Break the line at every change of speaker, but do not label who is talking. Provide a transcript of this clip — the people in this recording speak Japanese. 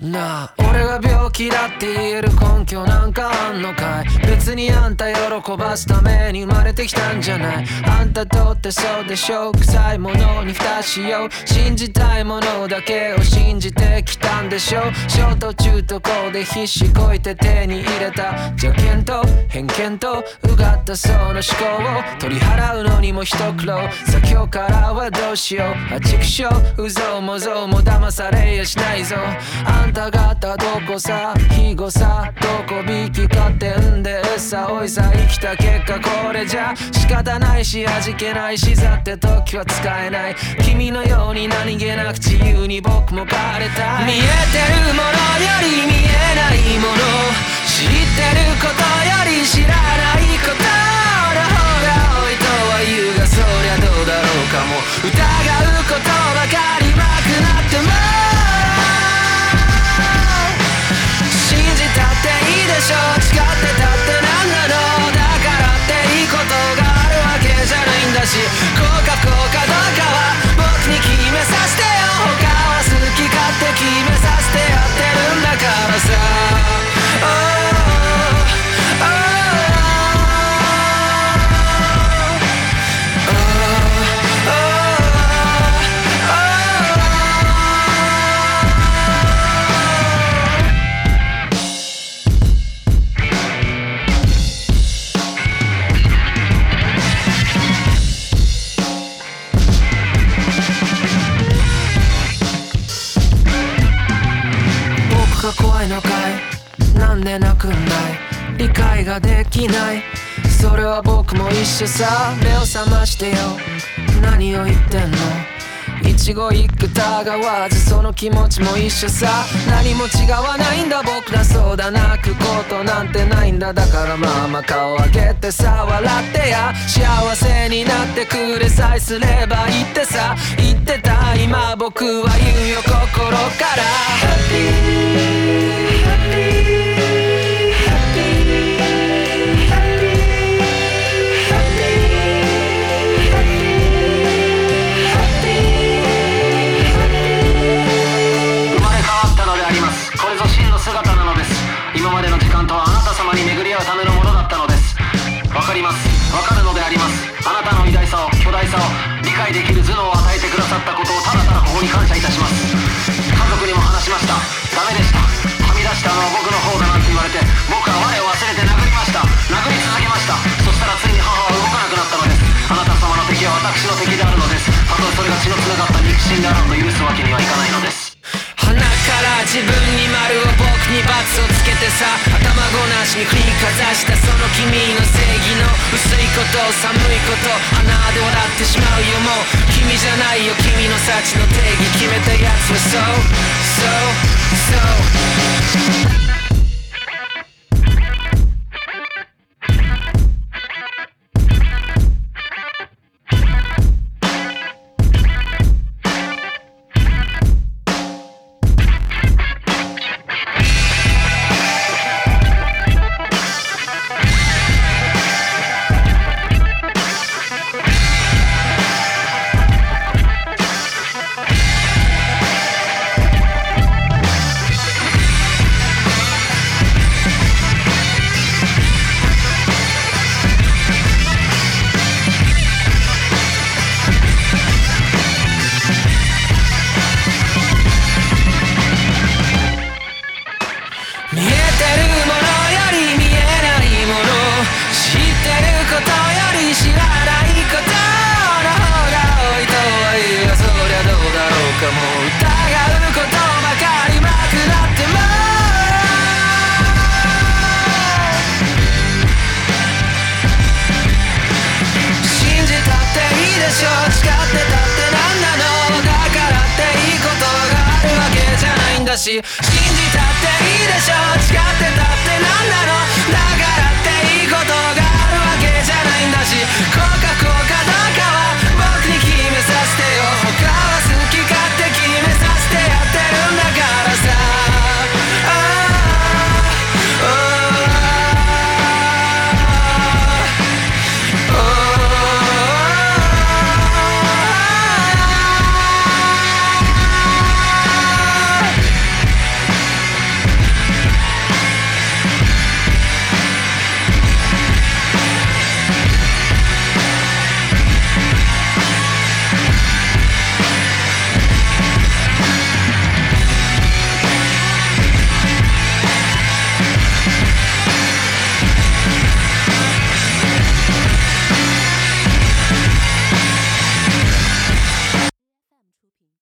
なあ俺が病気だって言える根拠なんかあんのかい？別にあんた喜ばすために生まれてきたんじゃない。あんたとってそうでしょう。臭いものに蓋しよう。信じたいものだけを信じてきたんでしょう。小途中途こで必死こいて手に入れた。邪険と偏見とうがったその思考を取り払うのにも一苦労。さ今日からはどうしよう。あちくしょう。うぞうもぞうも騙されやしないぞ。あんた方どこさ肥後さどこ引きかってんでさおいさ生きた結果これじゃ仕方ないし味気ないしざって時は使えない。君のように何気なく自由に僕も枯れた見えてるものより見えないもの。知ってのかい。なんで泣くんだい？理解ができない。それは僕も一緒さ。目を覚ましてよ。何を言ってんの？一語一句疑わずその気持ちも一緒さ。何も違わないんだ僕らそうだ泣くことなんてないんだ。だからまあまあ顔上げてさ。笑ってや。幸せになってくれさえすればいいってさ。言ってた今僕は言う。
に感謝いたします。家族にも話しました。ダメでした。はみ出したのは僕の方だなんて言われて僕は我を忘れて殴りました。殴り続けました。そしたらついに母は動かなくなったのです。あなた様の敵は私の敵であるのです。たとえそれが血のつながった肉親であろうと許すわけにはいかないのです。
自分に丸を僕に罰をつけてさ頭ごなしに振りかざしたその君の正義の薄いこと寒いこと鼻で笑ってしまうよも。う君じゃないよ君の幸の定義。決めたやつはそうそうそう。し信じたっていいでしょ。誓ってたってなんなの。だからっていいこと。